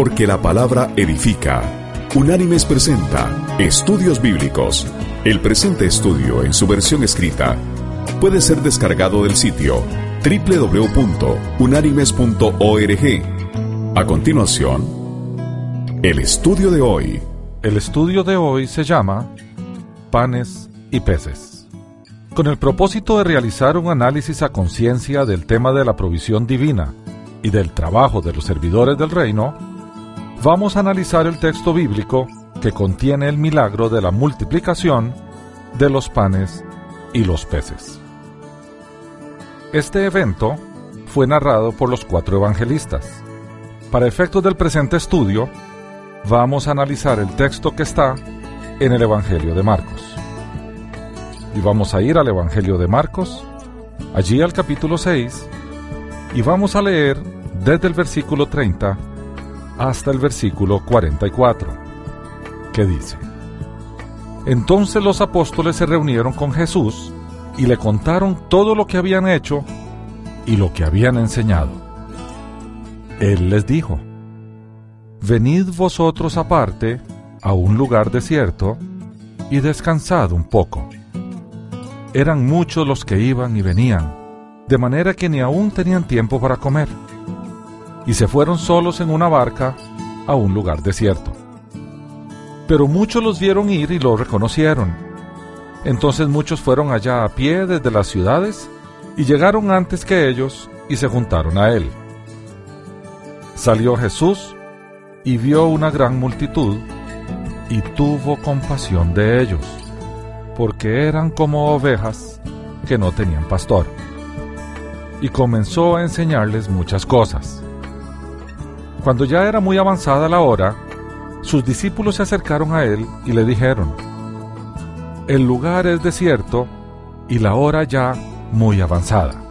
Porque la palabra edifica. Unánimes presenta Estudios Bíblicos. El presente estudio en su versión escrita puede ser descargado del sitio www.unánimes.org. A continuación, el estudio de hoy. El estudio de hoy se llama Panes y Peces. Con el propósito de realizar un análisis a conciencia del tema de la provisión divina y del trabajo de los servidores del reino, vamos a analizar el texto bíblico que contiene el milagro de la multiplicación de los panes y los peces. Este evento fue narrado por los cuatro evangelistas. Para efectos del presente estudio, vamos a analizar el texto que está en el Evangelio de Marcos. Y vamos a ir al Evangelio de Marcos, allí al capítulo 6, y vamos a leer desde el versículo 30 hasta el versículo 44, que dice, Entonces los apóstoles se reunieron con Jesús y le contaron todo lo que habían hecho y lo que habían enseñado. Él les dijo, Venid vosotros aparte a un lugar desierto y descansad un poco. Eran muchos los que iban y venían, de manera que ni aún tenían tiempo para comer y se fueron solos en una barca a un lugar desierto. Pero muchos los vieron ir y lo reconocieron. Entonces muchos fueron allá a pie desde las ciudades y llegaron antes que ellos y se juntaron a él. Salió Jesús y vio una gran multitud y tuvo compasión de ellos, porque eran como ovejas que no tenían pastor. Y comenzó a enseñarles muchas cosas. Cuando ya era muy avanzada la hora, sus discípulos se acercaron a él y le dijeron, El lugar es desierto y la hora ya muy avanzada.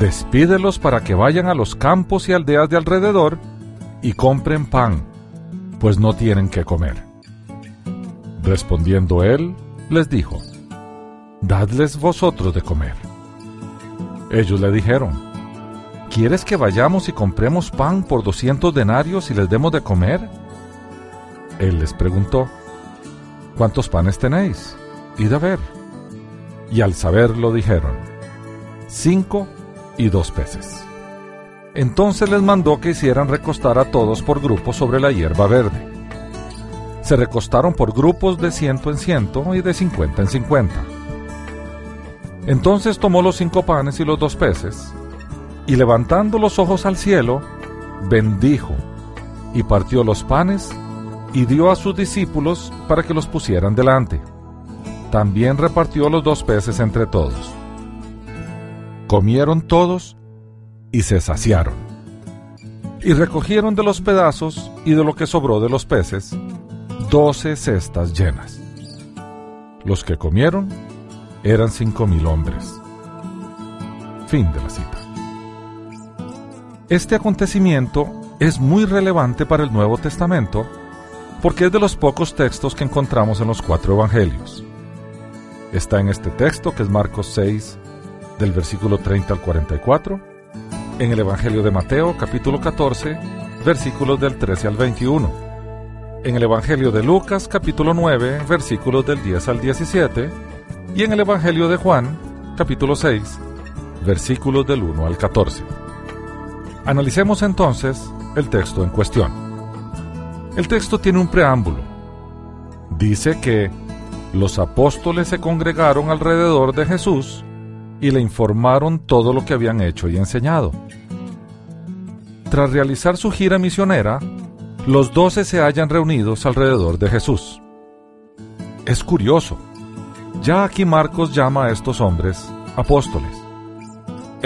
Despídelos para que vayan a los campos y aldeas de alrededor y compren pan, pues no tienen que comer. Respondiendo él, les dijo, Dadles vosotros de comer. Ellos le dijeron, ¿Quieres que vayamos y compremos pan por doscientos denarios y les demos de comer? Él les preguntó, ¿cuántos panes tenéis? Id a ver. Y al saberlo dijeron, cinco y dos peces. Entonces les mandó que hicieran recostar a todos por grupos sobre la hierba verde. Se recostaron por grupos de ciento en ciento y de cincuenta en cincuenta. Entonces tomó los cinco panes y los dos peces, y levantando los ojos al cielo, bendijo y partió los panes y dio a sus discípulos para que los pusieran delante. También repartió los dos peces entre todos. Comieron todos y se saciaron. Y recogieron de los pedazos y de lo que sobró de los peces doce cestas llenas. Los que comieron eran cinco mil hombres. Fin de la cita. Este acontecimiento es muy relevante para el Nuevo Testamento porque es de los pocos textos que encontramos en los cuatro evangelios. Está en este texto que es Marcos 6 del versículo 30 al 44, en el Evangelio de Mateo capítulo 14 versículos del 13 al 21, en el Evangelio de Lucas capítulo 9 versículos del 10 al 17 y en el Evangelio de Juan capítulo 6 versículos del 1 al 14. Analicemos entonces el texto en cuestión. El texto tiene un preámbulo. Dice que los apóstoles se congregaron alrededor de Jesús y le informaron todo lo que habían hecho y enseñado. Tras realizar su gira misionera, los doce se hallan reunidos alrededor de Jesús. Es curioso, ya aquí Marcos llama a estos hombres apóstoles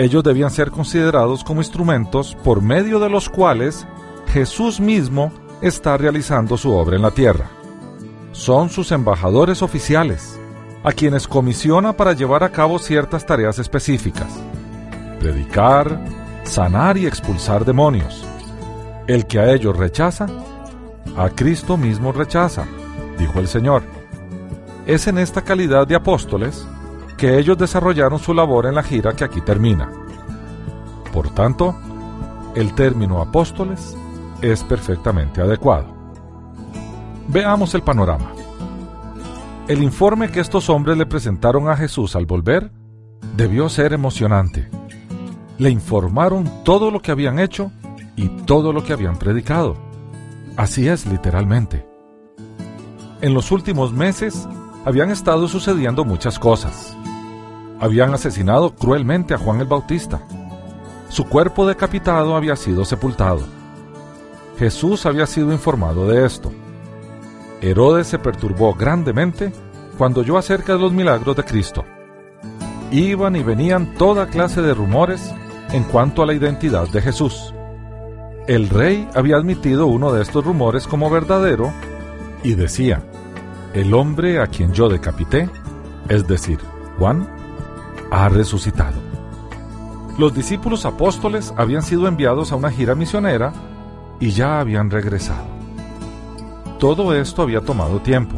ellos debían ser considerados como instrumentos por medio de los cuales Jesús mismo está realizando su obra en la tierra. Son sus embajadores oficiales, a quienes comisiona para llevar a cabo ciertas tareas específicas. Predicar, sanar y expulsar demonios. El que a ellos rechaza, a Cristo mismo rechaza, dijo el Señor. Es en esta calidad de apóstoles que ellos desarrollaron su labor en la gira que aquí termina. Por tanto, el término apóstoles es perfectamente adecuado. Veamos el panorama. El informe que estos hombres le presentaron a Jesús al volver debió ser emocionante. Le informaron todo lo que habían hecho y todo lo que habían predicado. Así es literalmente. En los últimos meses habían estado sucediendo muchas cosas. Habían asesinado cruelmente a Juan el Bautista. Su cuerpo decapitado había sido sepultado. Jesús había sido informado de esto. Herodes se perturbó grandemente cuando oyó acerca de los milagros de Cristo. Iban y venían toda clase de rumores en cuanto a la identidad de Jesús. El rey había admitido uno de estos rumores como verdadero y decía, el hombre a quien yo decapité, es decir, Juan, ha resucitado. Los discípulos apóstoles habían sido enviados a una gira misionera y ya habían regresado. Todo esto había tomado tiempo.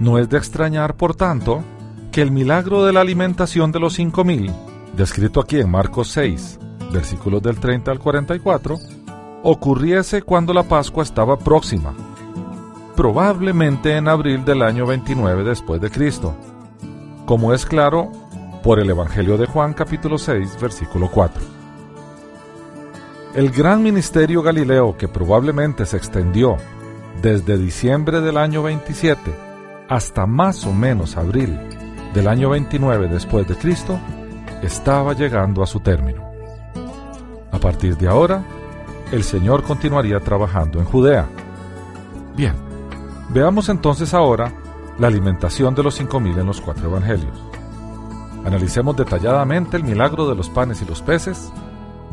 No es de extrañar, por tanto, que el milagro de la alimentación de los cinco mil, descrito aquí en Marcos 6, versículos del 30 al 44, ocurriese cuando la Pascua estaba próxima probablemente en abril del año 29 después de Cristo, como es claro por el Evangelio de Juan capítulo 6 versículo 4. El gran ministerio galileo que probablemente se extendió desde diciembre del año 27 hasta más o menos abril del año 29 después de Cristo estaba llegando a su término. A partir de ahora, el Señor continuaría trabajando en Judea. Bien, Veamos entonces ahora la alimentación de los cinco mil en los cuatro evangelios. Analicemos detalladamente el milagro de los panes y los peces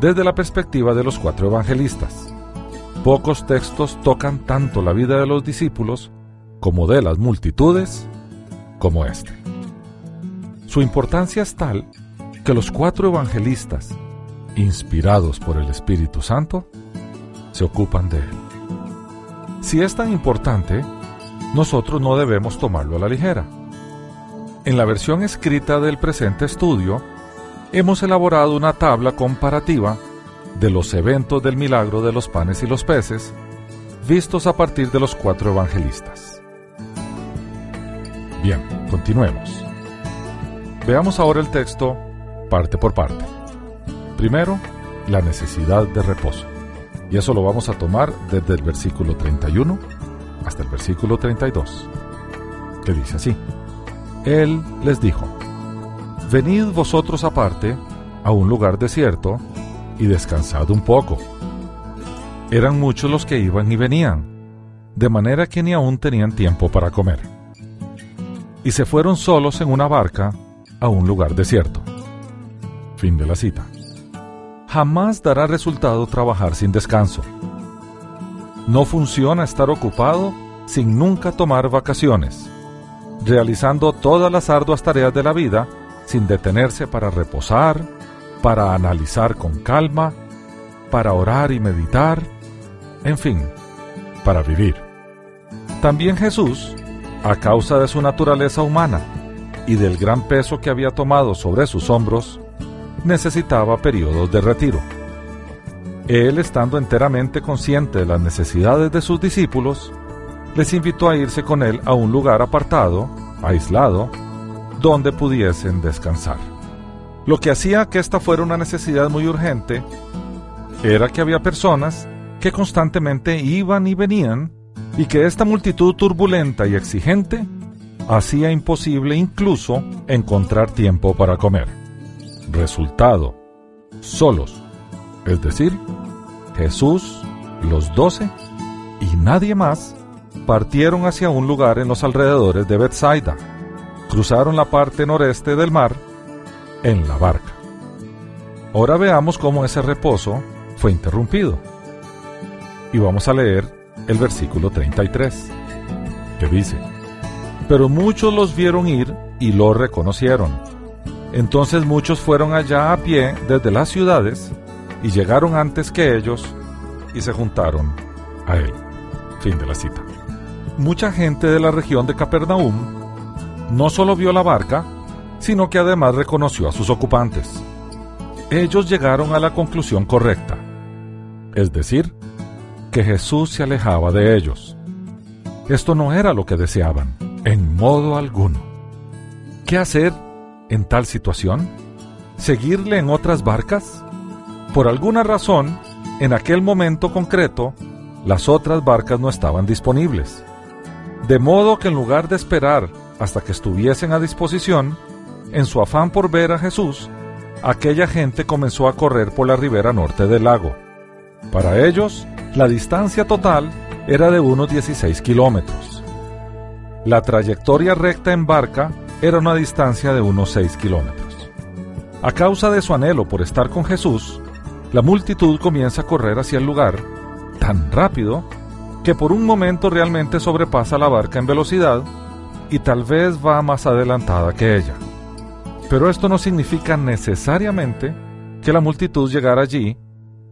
desde la perspectiva de los cuatro evangelistas. Pocos textos tocan tanto la vida de los discípulos como de las multitudes como este. Su importancia es tal que los cuatro evangelistas, inspirados por el Espíritu Santo, se ocupan de él. Si es tan importante, nosotros no debemos tomarlo a la ligera. En la versión escrita del presente estudio, hemos elaborado una tabla comparativa de los eventos del milagro de los panes y los peces, vistos a partir de los cuatro evangelistas. Bien, continuemos. Veamos ahora el texto parte por parte. Primero, la necesidad de reposo. Y eso lo vamos a tomar desde el versículo 31 hasta el versículo 32, que dice así. Él les dijo, Venid vosotros aparte a un lugar desierto y descansad un poco. Eran muchos los que iban y venían, de manera que ni aún tenían tiempo para comer. Y se fueron solos en una barca a un lugar desierto. Fin de la cita. Jamás dará resultado trabajar sin descanso. No funciona estar ocupado sin nunca tomar vacaciones, realizando todas las arduas tareas de la vida sin detenerse para reposar, para analizar con calma, para orar y meditar, en fin, para vivir. También Jesús, a causa de su naturaleza humana y del gran peso que había tomado sobre sus hombros, necesitaba periodos de retiro. Él, estando enteramente consciente de las necesidades de sus discípulos, les invitó a irse con él a un lugar apartado, aislado, donde pudiesen descansar. Lo que hacía que esta fuera una necesidad muy urgente era que había personas que constantemente iban y venían y que esta multitud turbulenta y exigente hacía imposible incluso encontrar tiempo para comer. Resultado, solos es decir, Jesús, los doce y nadie más, partieron hacia un lugar en los alrededores de Bethsaida. Cruzaron la parte noreste del mar en la barca. Ahora veamos cómo ese reposo fue interrumpido. Y vamos a leer el versículo 33, que dice, Pero muchos los vieron ir y lo reconocieron. Entonces muchos fueron allá a pie desde las ciudades y llegaron antes que ellos y se juntaron a él. Fin de la cita. Mucha gente de la región de Capernaum no solo vio la barca, sino que además reconoció a sus ocupantes. Ellos llegaron a la conclusión correcta, es decir, que Jesús se alejaba de ellos. Esto no era lo que deseaban, en modo alguno. ¿Qué hacer en tal situación? ¿Seguirle en otras barcas? Por alguna razón, en aquel momento concreto, las otras barcas no estaban disponibles. De modo que en lugar de esperar hasta que estuviesen a disposición, en su afán por ver a Jesús, aquella gente comenzó a correr por la ribera norte del lago. Para ellos, la distancia total era de unos 16 kilómetros. La trayectoria recta en barca era una distancia de unos 6 kilómetros. A causa de su anhelo por estar con Jesús, la multitud comienza a correr hacia el lugar tan rápido que por un momento realmente sobrepasa la barca en velocidad y tal vez va más adelantada que ella. Pero esto no significa necesariamente que la multitud llegara allí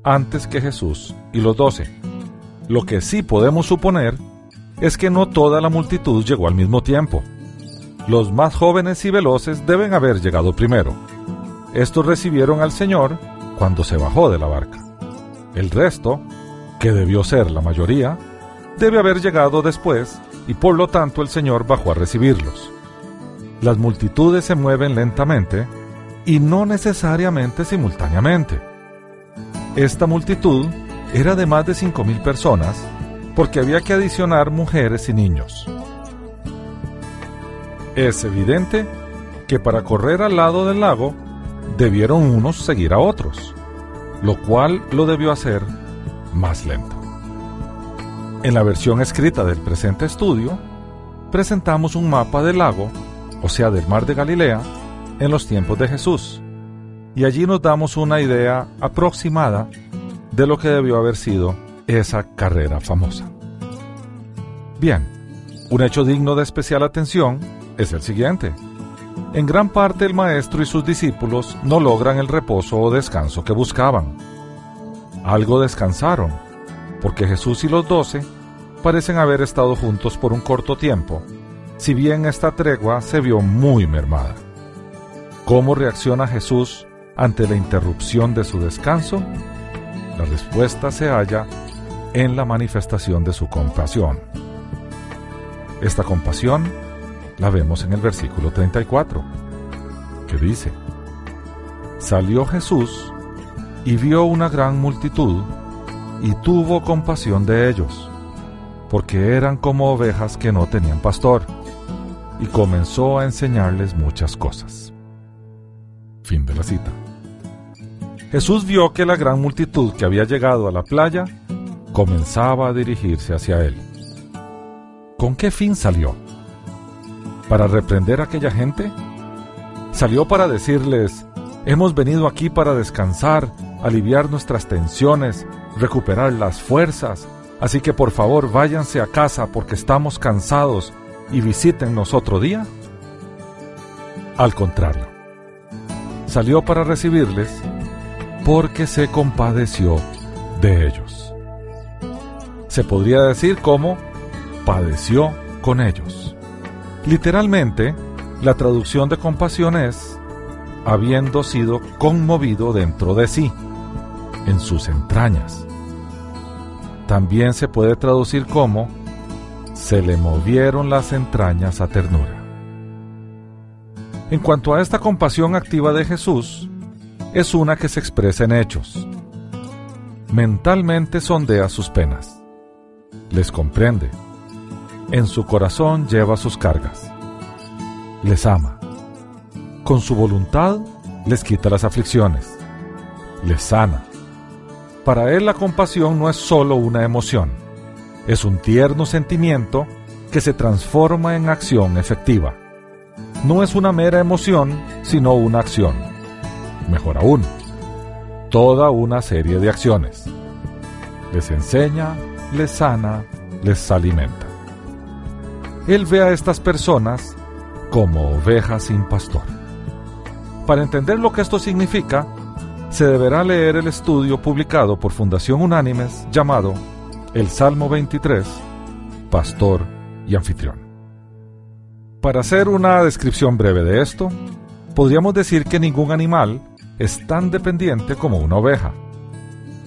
antes que Jesús y los doce. Lo que sí podemos suponer es que no toda la multitud llegó al mismo tiempo. Los más jóvenes y veloces deben haber llegado primero. Estos recibieron al Señor cuando se bajó de la barca. El resto, que debió ser la mayoría, debe haber llegado después y por lo tanto el Señor bajó a recibirlos. Las multitudes se mueven lentamente y no necesariamente simultáneamente. Esta multitud era de más de 5.000 personas porque había que adicionar mujeres y niños. Es evidente que para correr al lado del lago debieron unos seguir a otros, lo cual lo debió hacer más lento. En la versión escrita del presente estudio, presentamos un mapa del lago, o sea, del mar de Galilea, en los tiempos de Jesús, y allí nos damos una idea aproximada de lo que debió haber sido esa carrera famosa. Bien, un hecho digno de especial atención es el siguiente. En gran parte el maestro y sus discípulos no logran el reposo o descanso que buscaban. Algo descansaron, porque Jesús y los doce parecen haber estado juntos por un corto tiempo, si bien esta tregua se vio muy mermada. ¿Cómo reacciona Jesús ante la interrupción de su descanso? La respuesta se halla en la manifestación de su compasión. Esta compasión la vemos en el versículo 34, que dice, Salió Jesús y vio una gran multitud y tuvo compasión de ellos, porque eran como ovejas que no tenían pastor, y comenzó a enseñarles muchas cosas. Fin de la cita. Jesús vio que la gran multitud que había llegado a la playa comenzaba a dirigirse hacia él. ¿Con qué fin salió? ¿Para reprender a aquella gente? ¿Salió para decirles, hemos venido aquí para descansar aliviar nuestras tensiones, recuperar las fuerzas, así que por favor váyanse a casa porque estamos cansados y visítennos otro día? Al contrario, salió para recibirles porque se compadeció de ellos. Se podría decir como padeció con ellos. Literalmente, la traducción de compasión es habiendo sido conmovido dentro de sí en sus entrañas. También se puede traducir como se le movieron las entrañas a ternura. En cuanto a esta compasión activa de Jesús, es una que se expresa en hechos. Mentalmente sondea sus penas, les comprende, en su corazón lleva sus cargas, les ama, con su voluntad les quita las aflicciones, les sana, para él la compasión no es solo una emoción, es un tierno sentimiento que se transforma en acción efectiva. No es una mera emoción, sino una acción. Mejor aún, toda una serie de acciones. Les enseña, les sana, les alimenta. Él ve a estas personas como ovejas sin pastor. Para entender lo que esto significa, se deberá leer el estudio publicado por Fundación Unánimes llamado El Salmo 23, Pastor y Anfitrión. Para hacer una descripción breve de esto, podríamos decir que ningún animal es tan dependiente como una oveja.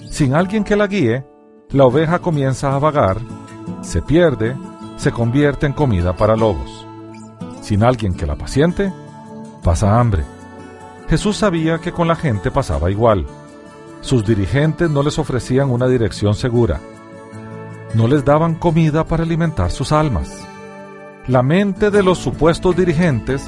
Sin alguien que la guíe, la oveja comienza a vagar, se pierde, se convierte en comida para lobos. Sin alguien que la paciente, pasa hambre. Jesús sabía que con la gente pasaba igual. Sus dirigentes no les ofrecían una dirección segura. No les daban comida para alimentar sus almas. La mente de los supuestos dirigentes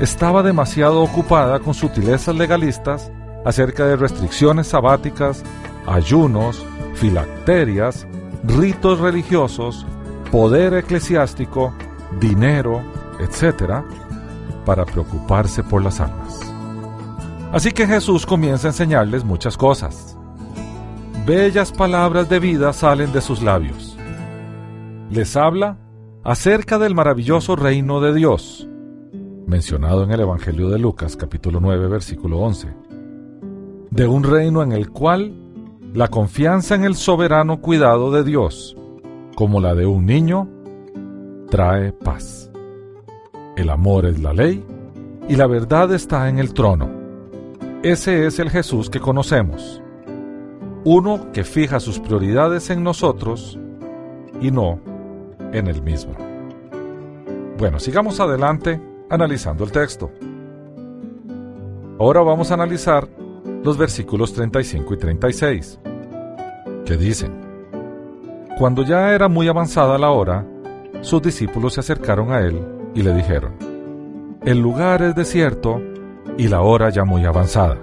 estaba demasiado ocupada con sutilezas legalistas acerca de restricciones sabáticas, ayunos, filacterias, ritos religiosos, poder eclesiástico, dinero, etc., para preocuparse por las almas. Así que Jesús comienza a enseñarles muchas cosas. Bellas palabras de vida salen de sus labios. Les habla acerca del maravilloso reino de Dios, mencionado en el Evangelio de Lucas capítulo 9 versículo 11, de un reino en el cual la confianza en el soberano cuidado de Dios, como la de un niño, trae paz. El amor es la ley y la verdad está en el trono. Ese es el Jesús que conocemos. Uno que fija sus prioridades en nosotros y no en el mismo. Bueno, sigamos adelante analizando el texto. Ahora vamos a analizar los versículos 35 y 36, que dicen, Cuando ya era muy avanzada la hora, sus discípulos se acercaron a él y le dijeron, El lugar es desierto y la hora ya muy avanzada.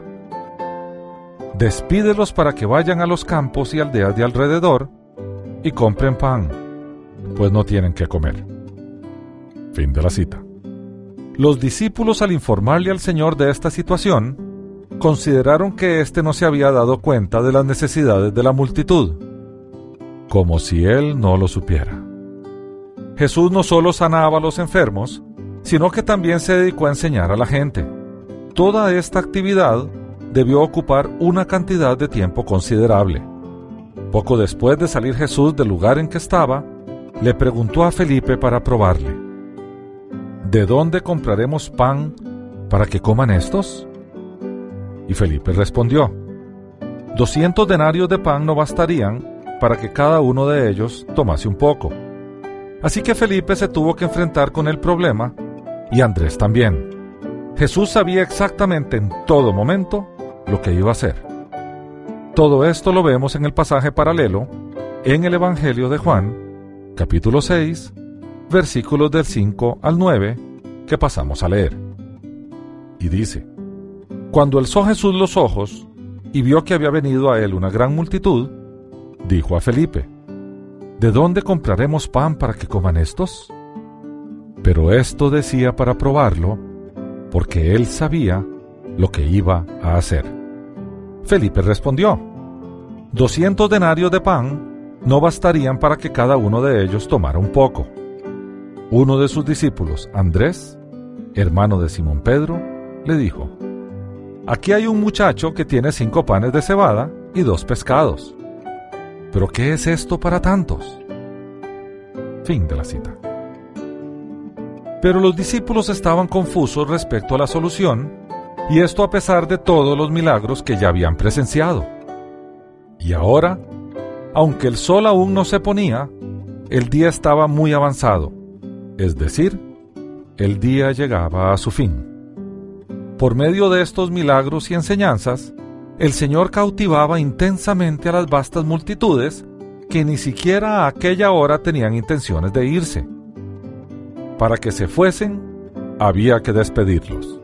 Despídelos para que vayan a los campos y aldeas de alrededor y compren pan, pues no tienen que comer. Fin de la cita. Los discípulos al informarle al Señor de esta situación, consideraron que éste no se había dado cuenta de las necesidades de la multitud, como si él no lo supiera. Jesús no solo sanaba a los enfermos, sino que también se dedicó a enseñar a la gente. Toda esta actividad debió ocupar una cantidad de tiempo considerable. Poco después de salir Jesús del lugar en que estaba, le preguntó a Felipe para probarle, ¿De dónde compraremos pan para que coman estos? Y Felipe respondió, Doscientos denarios de pan no bastarían para que cada uno de ellos tomase un poco. Así que Felipe se tuvo que enfrentar con el problema y Andrés también. Jesús sabía exactamente en todo momento lo que iba a hacer. Todo esto lo vemos en el pasaje paralelo en el Evangelio de Juan, capítulo 6, versículos del 5 al 9, que pasamos a leer. Y dice, Cuando alzó Jesús los ojos y vio que había venido a él una gran multitud, dijo a Felipe, ¿De dónde compraremos pan para que coman estos? Pero esto decía para probarlo, porque él sabía lo que iba a hacer. Felipe respondió, Doscientos denarios de pan no bastarían para que cada uno de ellos tomara un poco. Uno de sus discípulos, Andrés, hermano de Simón Pedro, le dijo, Aquí hay un muchacho que tiene cinco panes de cebada y dos pescados. ¿Pero qué es esto para tantos? Fin de la cita. Pero los discípulos estaban confusos respecto a la solución, y esto a pesar de todos los milagros que ya habían presenciado. Y ahora, aunque el sol aún no se ponía, el día estaba muy avanzado, es decir, el día llegaba a su fin. Por medio de estos milagros y enseñanzas, el Señor cautivaba intensamente a las vastas multitudes que ni siquiera a aquella hora tenían intenciones de irse. Para que se fuesen, había que despedirlos.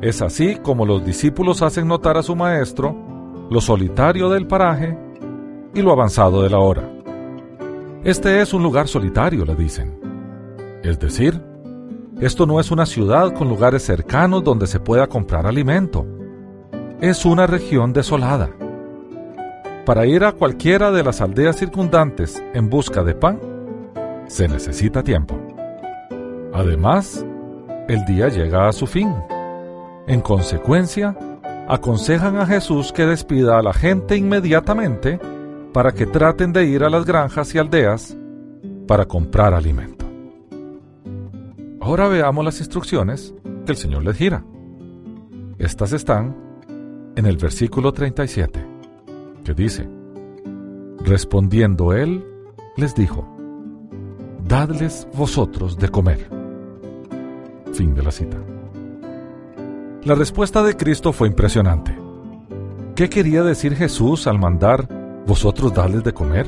Es así como los discípulos hacen notar a su maestro lo solitario del paraje y lo avanzado de la hora. Este es un lugar solitario, le dicen. Es decir, esto no es una ciudad con lugares cercanos donde se pueda comprar alimento es una región desolada. Para ir a cualquiera de las aldeas circundantes en busca de pan, se necesita tiempo. Además, el día llega a su fin. En consecuencia, aconsejan a Jesús que despida a la gente inmediatamente para que traten de ir a las granjas y aldeas para comprar alimento. Ahora veamos las instrucciones que el Señor les gira. Estas están en el versículo 37, que dice, Respondiendo él, les dijo, Dadles vosotros de comer. Fin de la cita. La respuesta de Cristo fue impresionante. ¿Qué quería decir Jesús al mandar vosotros dadles de comer?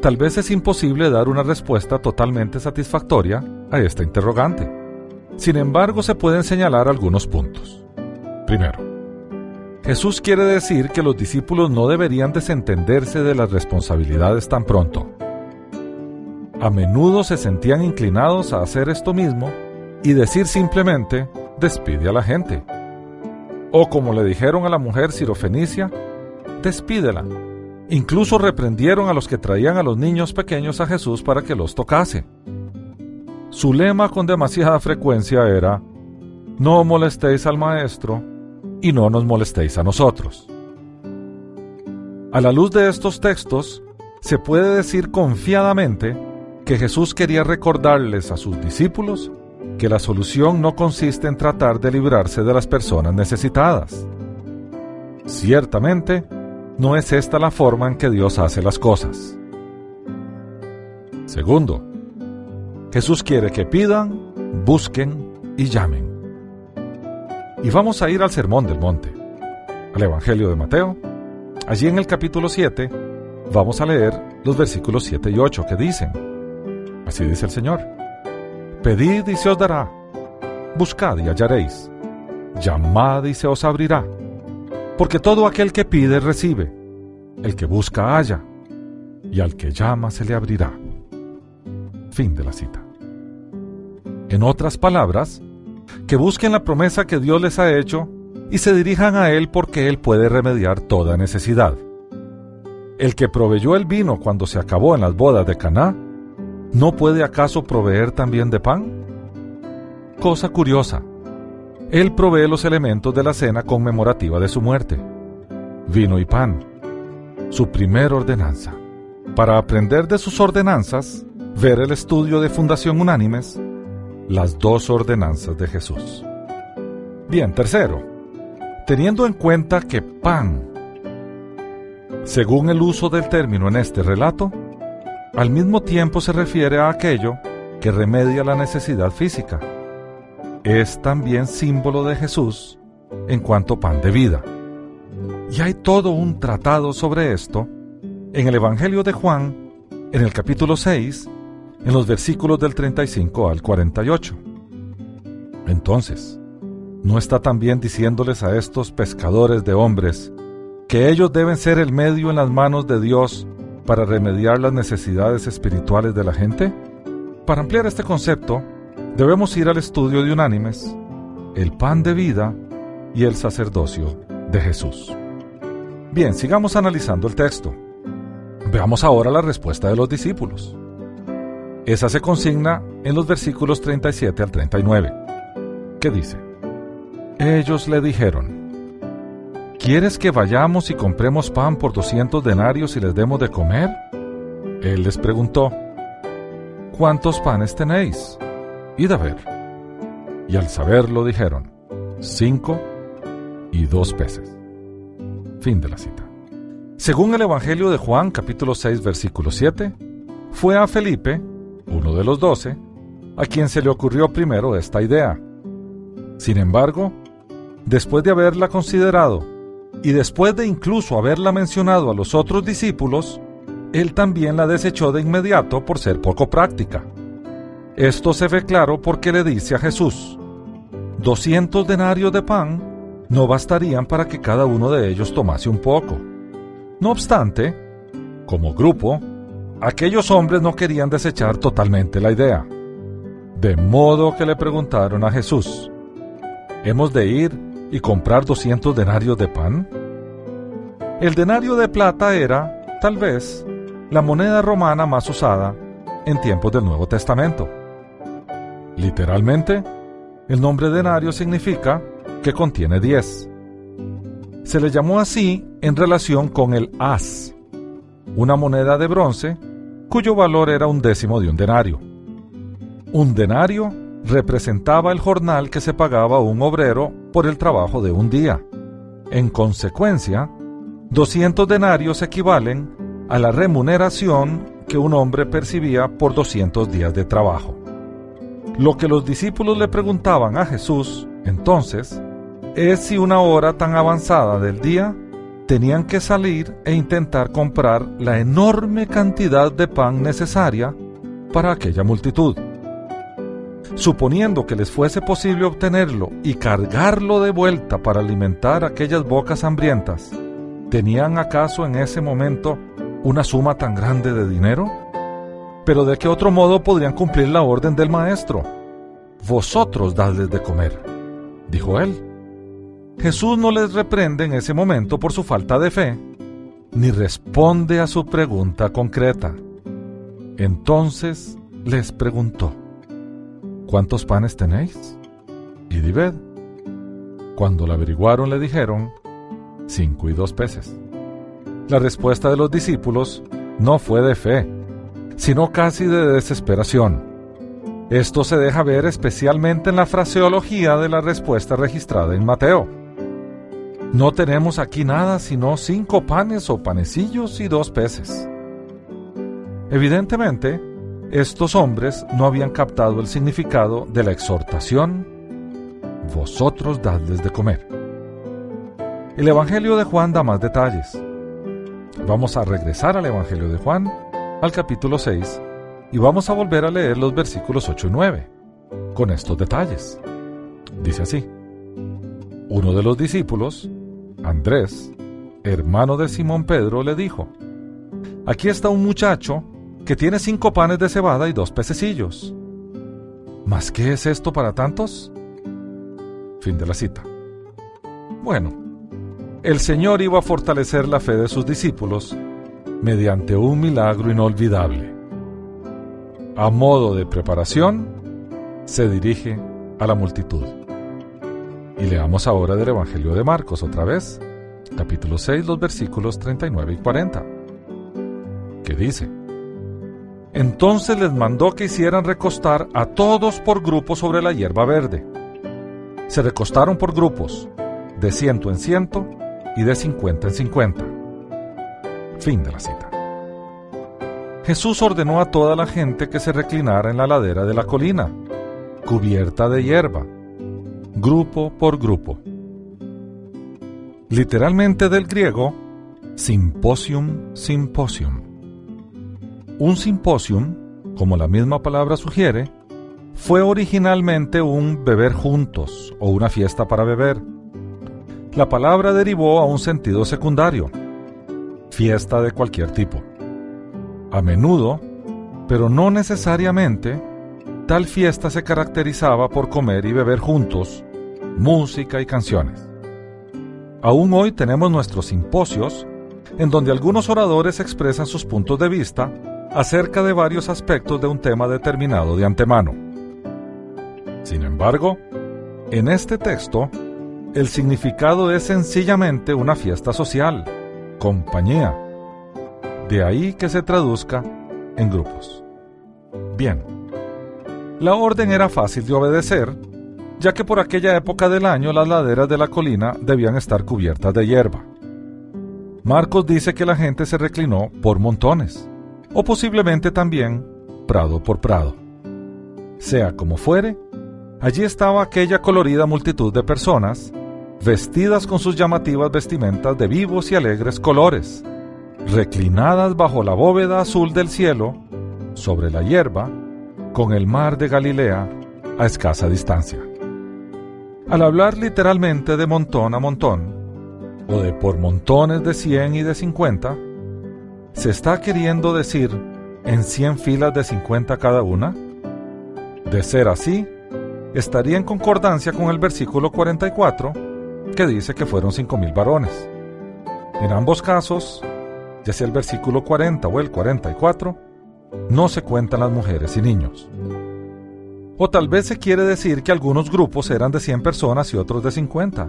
Tal vez es imposible dar una respuesta totalmente satisfactoria a esta interrogante. Sin embargo, se pueden señalar algunos puntos. Primero, Jesús quiere decir que los discípulos no deberían desentenderse de las responsabilidades tan pronto. A menudo se sentían inclinados a hacer esto mismo y decir simplemente, despide a la gente. O como le dijeron a la mujer sirofenicia, despídela. Incluso reprendieron a los que traían a los niños pequeños a Jesús para que los tocase. Su lema con demasiada frecuencia era, no molestéis al Maestro y no nos molestéis a nosotros. A la luz de estos textos, se puede decir confiadamente que Jesús quería recordarles a sus discípulos que la solución no consiste en tratar de librarse de las personas necesitadas. Ciertamente, no es esta la forma en que Dios hace las cosas. Segundo, Jesús quiere que pidan, busquen y llamen. Y vamos a ir al Sermón del Monte, al Evangelio de Mateo. Allí en el capítulo 7 vamos a leer los versículos 7 y 8 que dicen, así dice el Señor, Pedid y se os dará, buscad y hallaréis, llamad y se os abrirá, porque todo aquel que pide recibe, el que busca halla, y al que llama se le abrirá. Fin de la cita. En otras palabras, que busquen la promesa que Dios les ha hecho y se dirijan a Él porque Él puede remediar toda necesidad. El que proveyó el vino cuando se acabó en las bodas de Caná ¿No puede acaso proveer también de pan? Cosa curiosa. Él provee los elementos de la cena conmemorativa de su muerte. Vino y pan. Su primer ordenanza. Para aprender de sus ordenanzas, ver el estudio de Fundación Unánimes, las dos ordenanzas de Jesús. Bien, tercero, teniendo en cuenta que pan, según el uso del término en este relato, al mismo tiempo se refiere a aquello que remedia la necesidad física. Es también símbolo de Jesús en cuanto pan de vida. Y hay todo un tratado sobre esto en el Evangelio de Juan, en el capítulo 6, en los versículos del 35 al 48. Entonces, ¿no está también diciéndoles a estos pescadores de hombres que ellos deben ser el medio en las manos de Dios para remediar las necesidades espirituales de la gente? Para ampliar este concepto, debemos ir al estudio de Unánimes, el pan de vida y el sacerdocio de Jesús. Bien, sigamos analizando el texto. Veamos ahora la respuesta de los discípulos. Esa se consigna en los versículos 37 al 39, ¿Qué dice, Ellos le dijeron, ¿Quieres que vayamos y compremos pan por doscientos denarios y les demos de comer? Él les preguntó, ¿cuántos panes tenéis? Id a ver. Y al saberlo dijeron, cinco y dos peces. Fin de la cita. Según el Evangelio de Juan capítulo 6 versículo 7, fue a Felipe, uno de los doce, a quien se le ocurrió primero esta idea. Sin embargo, después de haberla considerado y después de incluso haberla mencionado a los otros discípulos, él también la desechó de inmediato por ser poco práctica. Esto se ve claro porque le dice a Jesús, 200 denarios de pan no bastarían para que cada uno de ellos tomase un poco. No obstante, como grupo, aquellos hombres no querían desechar totalmente la idea. De modo que le preguntaron a Jesús, ¿hemos de ir y comprar 200 denarios de pan? El denario de plata era, tal vez, la moneda romana más usada en tiempos del Nuevo Testamento. Literalmente, el nombre denario significa que contiene 10. Se le llamó así en relación con el as, una moneda de bronce cuyo valor era un décimo de un denario. Un denario representaba el jornal que se pagaba a un obrero por el trabajo de un día. En consecuencia, 200 denarios equivalen a la remuneración que un hombre percibía por 200 días de trabajo. Lo que los discípulos le preguntaban a Jesús entonces es si una hora tan avanzada del día tenían que salir e intentar comprar la enorme cantidad de pan necesaria para aquella multitud. Suponiendo que les fuese posible obtenerlo y cargarlo de vuelta para alimentar aquellas bocas hambrientas, ¿tenían acaso en ese momento una suma tan grande de dinero? Pero ¿de qué otro modo podrían cumplir la orden del maestro? Vosotros dadles de comer, dijo él. Jesús no les reprende en ese momento por su falta de fe, ni responde a su pregunta concreta. Entonces les preguntó, ¿cuántos panes tenéis? Y dived. Cuando lo averiguaron le dijeron, cinco y dos peces. La respuesta de los discípulos no fue de fe, sino casi de desesperación. Esto se deja ver especialmente en la fraseología de la respuesta registrada en Mateo. No tenemos aquí nada sino cinco panes o panecillos y dos peces. Evidentemente, estos hombres no habían captado el significado de la exhortación, vosotros dadles de comer. El Evangelio de Juan da más detalles. Vamos a regresar al Evangelio de Juan, al capítulo 6, y vamos a volver a leer los versículos 8 y 9, con estos detalles. Dice así, uno de los discípulos, Andrés, hermano de Simón Pedro, le dijo, Aquí está un muchacho que tiene cinco panes de cebada y dos pececillos. ¿Mas qué es esto para tantos? Fin de la cita. Bueno, el Señor iba a fortalecer la fe de sus discípulos mediante un milagro inolvidable. A modo de preparación, se dirige a la multitud. Y leamos ahora del Evangelio de Marcos otra vez, capítulo 6, los versículos 39 y 40, que dice, Entonces les mandó que hicieran recostar a todos por grupos sobre la hierba verde. Se recostaron por grupos, de ciento en ciento, y de 50 en 50. Fin de la cita. Jesús ordenó a toda la gente que se reclinara en la ladera de la colina, cubierta de hierba, grupo por grupo. Literalmente del griego, simposium symposium. Un simposium, como la misma palabra sugiere, fue originalmente un beber juntos o una fiesta para beber la palabra derivó a un sentido secundario, fiesta de cualquier tipo. A menudo, pero no necesariamente, tal fiesta se caracterizaba por comer y beber juntos, música y canciones. Aún hoy tenemos nuestros simposios, en donde algunos oradores expresan sus puntos de vista acerca de varios aspectos de un tema determinado de antemano. Sin embargo, en este texto, el significado es sencillamente una fiesta social, compañía. De ahí que se traduzca en grupos. Bien, la orden era fácil de obedecer, ya que por aquella época del año las laderas de la colina debían estar cubiertas de hierba. Marcos dice que la gente se reclinó por montones, o posiblemente también prado por prado. Sea como fuere, allí estaba aquella colorida multitud de personas vestidas con sus llamativas vestimentas de vivos y alegres colores, reclinadas bajo la bóveda azul del cielo, sobre la hierba, con el mar de Galilea a escasa distancia. Al hablar literalmente de montón a montón, o de por montones de 100 y de 50, ¿se está queriendo decir en 100 filas de 50 cada una? De ser así, estaría en concordancia con el versículo 44, que dice que fueron cinco mil varones. En ambos casos, ya sea el versículo 40 o el 44, no se cuentan las mujeres y niños. O tal vez se quiere decir que algunos grupos eran de 100 personas y otros de 50.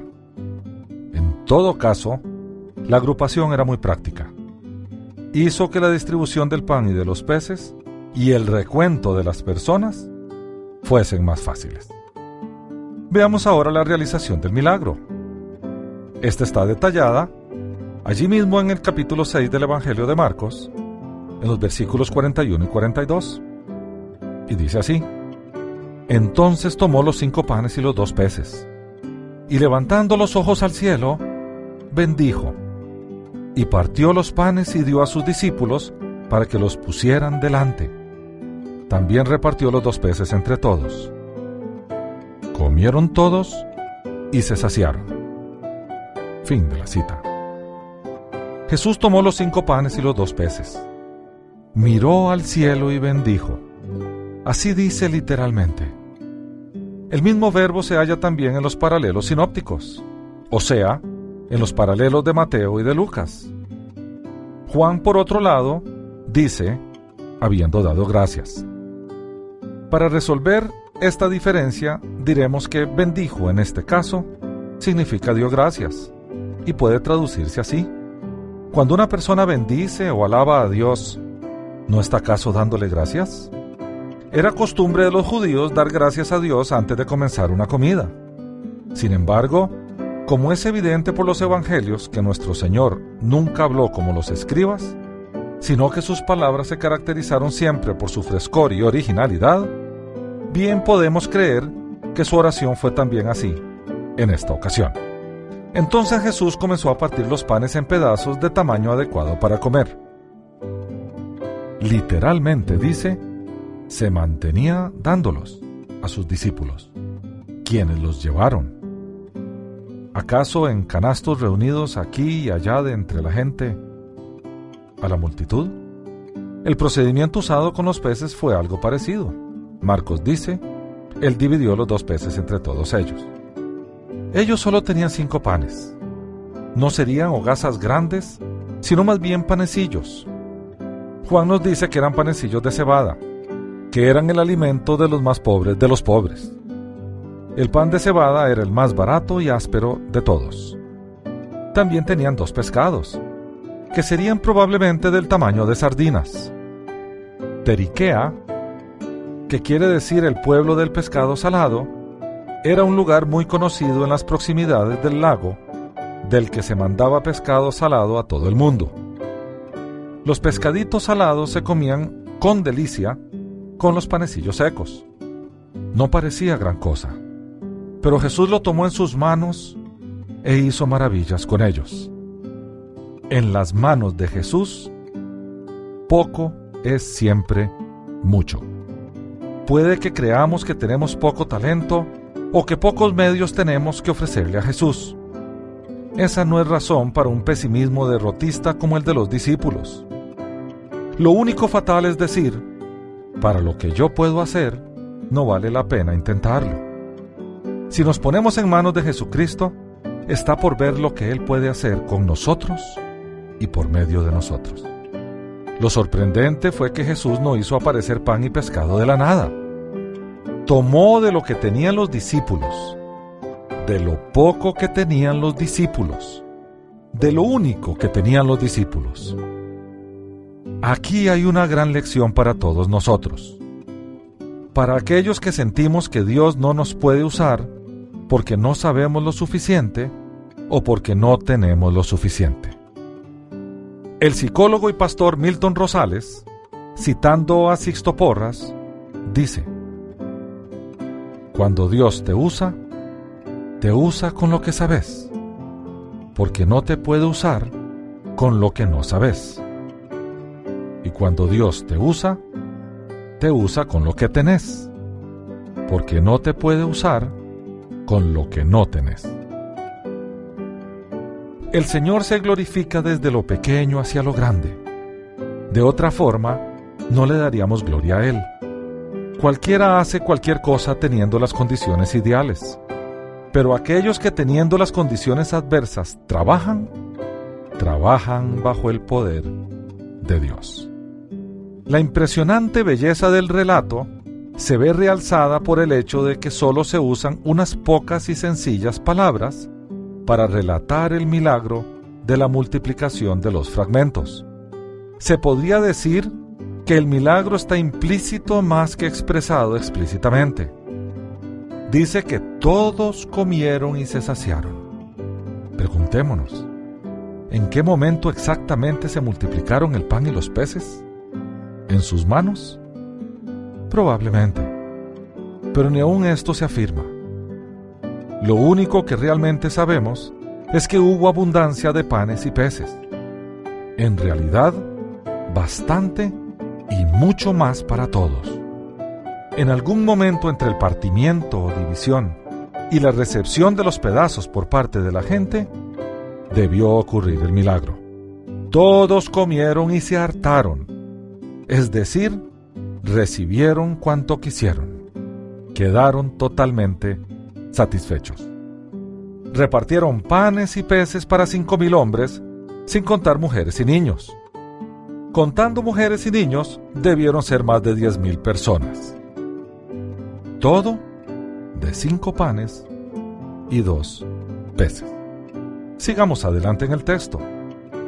En todo caso, la agrupación era muy práctica. Hizo que la distribución del pan y de los peces y el recuento de las personas fuesen más fáciles. Veamos ahora la realización del milagro. Esta está detallada Allí mismo en el capítulo 6 del Evangelio de Marcos, en los versículos 41 y 42. Y dice así, Entonces tomó los cinco panes y los dos peces, y levantando los ojos al cielo, bendijo, y partió los panes y dio a sus discípulos para que los pusieran delante. También repartió los dos peces entre todos. Comieron todos y se saciaron. Fin de la cita. Jesús tomó los cinco panes y los dos peces. Miró al cielo y bendijo. Así dice literalmente. El mismo verbo se halla también en los paralelos sinópticos, o sea, en los paralelos de Mateo y de Lucas. Juan, por otro lado, dice, habiendo dado gracias. Para resolver esta diferencia, diremos que bendijo en este caso significa dio gracias y puede traducirse así. Cuando una persona bendice o alaba a Dios, ¿no está acaso dándole gracias? Era costumbre de los judíos dar gracias a Dios antes de comenzar una comida. Sin embargo, como es evidente por los evangelios que nuestro Señor nunca habló como los escribas, sino que sus palabras se caracterizaron siempre por su frescor y originalidad, bien podemos creer que su oración fue también así en esta ocasión. Entonces Jesús comenzó a partir los panes en pedazos de tamaño adecuado para comer. Literalmente dice, se mantenía dándolos a sus discípulos, quienes los llevaron. ¿Acaso en canastos reunidos aquí y allá de entre la gente a la multitud? El procedimiento usado con los peces fue algo parecido. Marcos dice, Él dividió los dos peces entre todos ellos. Ellos solo tenían cinco panes. No serían hogazas grandes, sino más bien panecillos. Juan nos dice que eran panecillos de cebada, que eran el alimento de los más pobres de los pobres. El pan de cebada era el más barato y áspero de todos. También tenían dos pescados, que serían probablemente del tamaño de sardinas. Teriquea, que quiere decir el pueblo del pescado salado, era un lugar muy conocido en las proximidades del lago, del que se mandaba pescado salado a todo el mundo. Los pescaditos salados se comían con delicia con los panecillos secos. No parecía gran cosa pero Jesús lo tomó en sus manos e hizo maravillas con ellos. En las manos de Jesús, poco es siempre mucho. Puede que creamos que tenemos poco talento o que pocos medios tenemos que ofrecerle a Jesús. Esa no es razón para un pesimismo derrotista como el de los discípulos. Lo único fatal es decir, para lo que yo puedo hacer, no vale la pena intentarlo. Si nos ponemos en manos de Jesucristo, está por ver lo que Él puede hacer con nosotros y por medio de nosotros. Lo sorprendente fue que Jesús no hizo aparecer pan y pescado de la nada. Tomó de lo que tenían los discípulos, de lo poco que tenían los discípulos, de lo único que tenían los discípulos. Aquí hay una gran lección para todos nosotros. Para aquellos que sentimos que Dios no nos puede usar, porque no sabemos lo suficiente o porque no tenemos lo suficiente. El psicólogo y pastor Milton Rosales, citando a Sixto Porras, dice, Cuando Dios te usa, te usa con lo que sabes, porque no te puede usar con lo que no sabes. Y cuando Dios te usa, te usa con lo que tenés, porque no te puede usar con lo que no tenés. El Señor se glorifica desde lo pequeño hacia lo grande. De otra forma, no le daríamos gloria a Él. Cualquiera hace cualquier cosa teniendo las condiciones ideales, pero aquellos que teniendo las condiciones adversas trabajan, trabajan bajo el poder de Dios. La impresionante belleza del relato se ve realzada por el hecho de que solo se usan unas pocas y sencillas palabras para relatar el milagro de la multiplicación de los fragmentos. Se podría decir que el milagro está implícito más que expresado explícitamente. Dice que todos comieron y se saciaron. Preguntémonos, en qué momento exactamente se multiplicaron el pan y los peces? ¿En sus manos? Probablemente. Pero ni aun esto se afirma. Lo único que realmente sabemos es que hubo abundancia de panes y peces. En realidad, bastante y mucho más para todos. En algún momento entre el partimiento o división y la recepción de los pedazos por parte de la gente, debió ocurrir el milagro. Todos comieron y se hartaron, es decir, recibieron cuanto quisieron. Quedaron totalmente satisfechos. Repartieron panes y peces para cinco mil hombres, sin contar mujeres y niños. Contando mujeres y niños, debieron ser más de diez mil personas. Todo de cinco panes y dos peces. Sigamos adelante en el texto.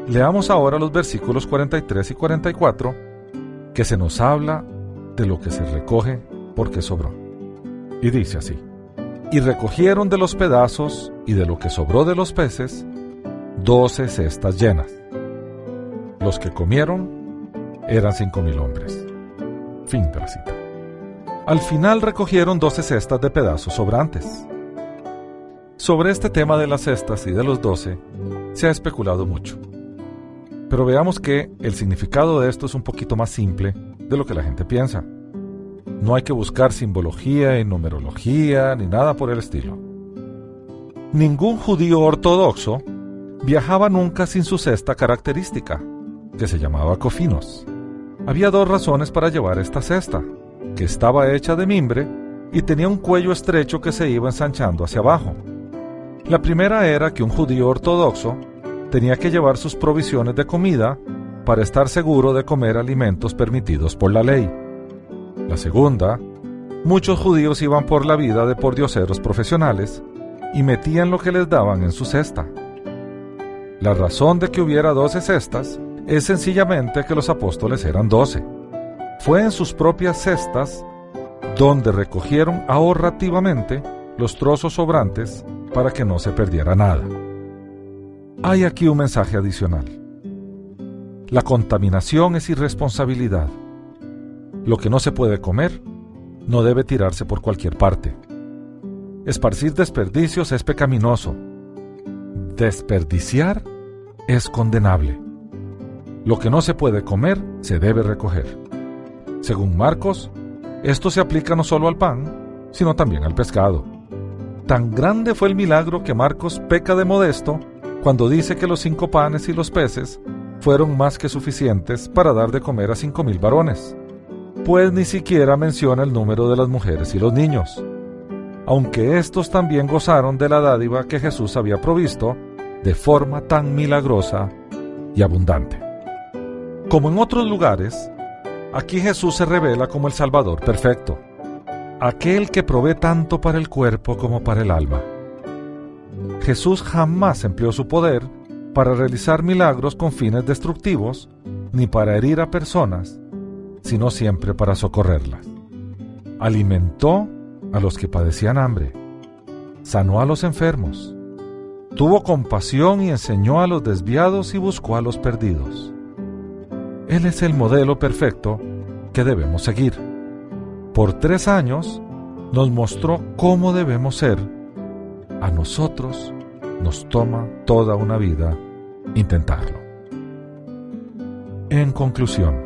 Leamos ahora los versículos 43 y 44, que se nos habla de lo que se recoge porque sobró. Y dice así, y recogieron de los pedazos y de lo que sobró de los peces, doce cestas llenas. Los que comieron eran cinco mil hombres. Fin de la cita. Al final recogieron doce cestas de pedazos sobrantes. Sobre este tema de las cestas y de los doce se ha especulado mucho. Pero veamos que el significado de esto es un poquito más simple de lo que la gente piensa. No hay que buscar simbología y numerología ni nada por el estilo. Ningún judío ortodoxo viajaba nunca sin su cesta característica, que se llamaba cofinos. Había dos razones para llevar esta cesta, que estaba hecha de mimbre y tenía un cuello estrecho que se iba ensanchando hacia abajo. La primera era que un judío ortodoxo tenía que llevar sus provisiones de comida para estar seguro de comer alimentos permitidos por la ley. La segunda, muchos judíos iban por la vida de pordioseros profesionales y metían lo que les daban en su cesta. La razón de que hubiera doce cestas es sencillamente que los apóstoles eran doce. Fue en sus propias cestas donde recogieron ahorrativamente los trozos sobrantes para que no se perdiera nada. Hay aquí un mensaje adicional. La contaminación es irresponsabilidad. Lo que no se puede comer no debe tirarse por cualquier parte. Esparcir desperdicios es pecaminoso. Desperdiciar es condenable. Lo que no se puede comer se debe recoger. Según Marcos, esto se aplica no solo al pan, sino también al pescado. Tan grande fue el milagro que Marcos peca de modesto cuando dice que los cinco panes y los peces fueron más que suficientes para dar de comer a cinco mil varones, pues ni siquiera menciona el número de las mujeres y los niños, aunque estos también gozaron de la dádiva que Jesús había provisto de forma tan milagrosa y abundante. Como en otros lugares, aquí Jesús se revela como el Salvador perfecto aquel que provee tanto para el cuerpo como para el alma. Jesús jamás empleó su poder para realizar milagros con fines destructivos, ni para herir a personas, sino siempre para socorrerlas. Alimentó a los que padecían hambre, sanó a los enfermos, tuvo compasión y enseñó a los desviados y buscó a los perdidos. Él es el modelo perfecto que debemos seguir por tres años nos mostró cómo debemos ser. A nosotros nos toma toda una vida intentarlo. En conclusión,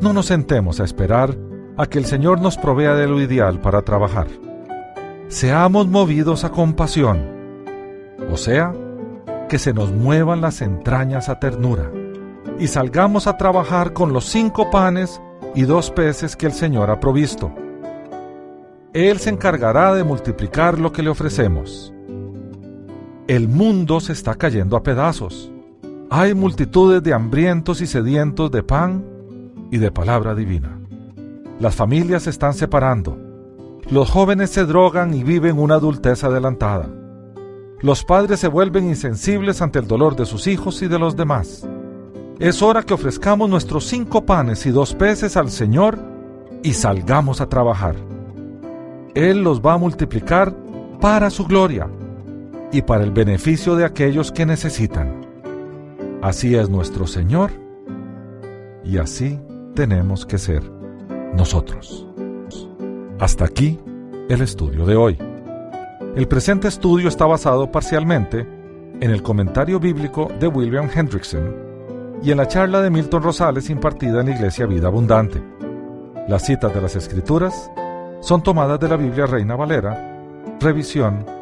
no nos sentemos a esperar a que el Señor nos provea de lo ideal para trabajar. Seamos movidos a compasión, o sea, que se nos muevan las entrañas a ternura, y salgamos a trabajar con los cinco panes y dos peces que el Señor ha provisto. Él se encargará de multiplicar lo que le ofrecemos. El mundo se está cayendo a pedazos. Hay multitudes de hambrientos y sedientos de pan y de palabra divina. Las familias se están separando. Los jóvenes se drogan y viven una adultez adelantada. Los padres se vuelven insensibles ante el dolor de sus hijos y de los demás. Es hora que ofrezcamos nuestros cinco panes y dos peces al Señor y salgamos a trabajar. Él los va a multiplicar para su gloria y para el beneficio de aquellos que necesitan. Así es nuestro Señor y así tenemos que ser nosotros. Hasta aquí el estudio de hoy. El presente estudio está basado parcialmente en el comentario bíblico de William Hendrickson y en la charla de Milton Rosales impartida en la Iglesia Vida Abundante. Las citas de las Escrituras son tomadas de la Biblia Reina Valera, revisión